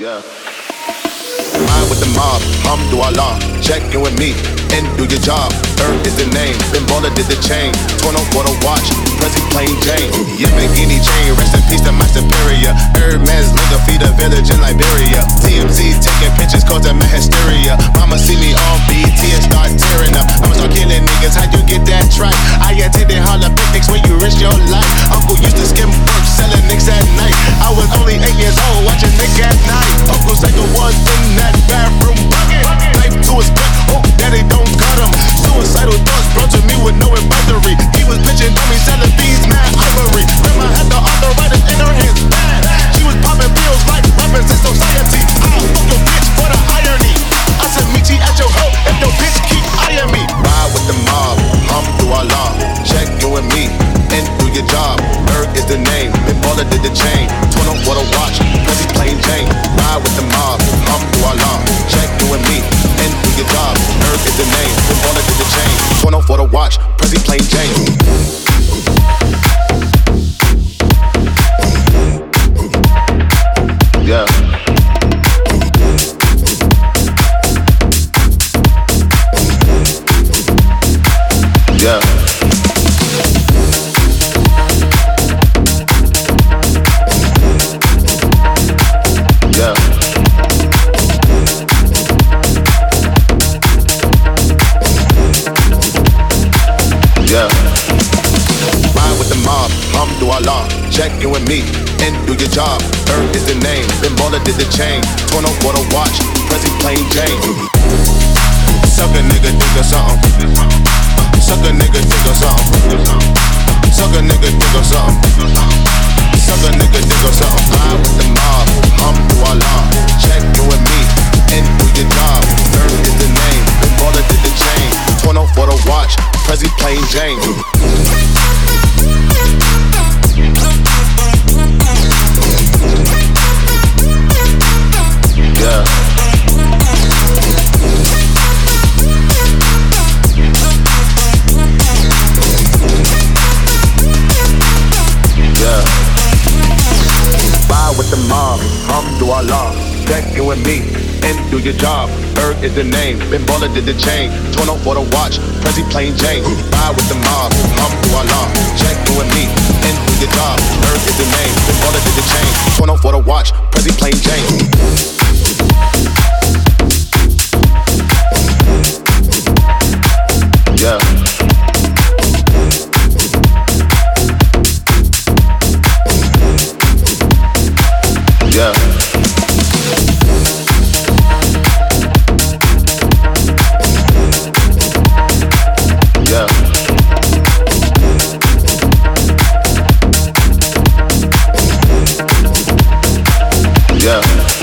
Yeah. Ride with the mob, Allah, check in with me and do your job. Earth is the name, Baller did the chain. Torn up for the watch, Prezi plain Jane. Yamagini chain, rest in peace to my Baller did the chain. Torn up what a watch, he plain Jane. Ride with the mob, hum through Allah. Check you and me, and do your job. Ferg is the name, Ben Baller did the chain. Torn up for the watch, Prezi plain Jane. Yeah. Allah, check you and me, and do your job. Earth is the name, Ben Baller did the chain. Torn up for the watch, Prezi plain Jane. Suck a nigga, dig or something. Suck a nigga, dig or something. Suck a nigga, dig or something. Suck a nigga, dig or something. Ride with the mob, Allah, check you and me, and do your job. Earth is the name, Ben Baller did the chain. Torn up for the watch, Prezi plain Jane. Allah. Check you and me, and do your job. Ferg is the name, Ben Baller did the chain. Torn up for the watch, Prezi plain Jane. Ride with the mob, Allah. Check you and me, and do your job. Ferg is the name, Ben Baller yeah.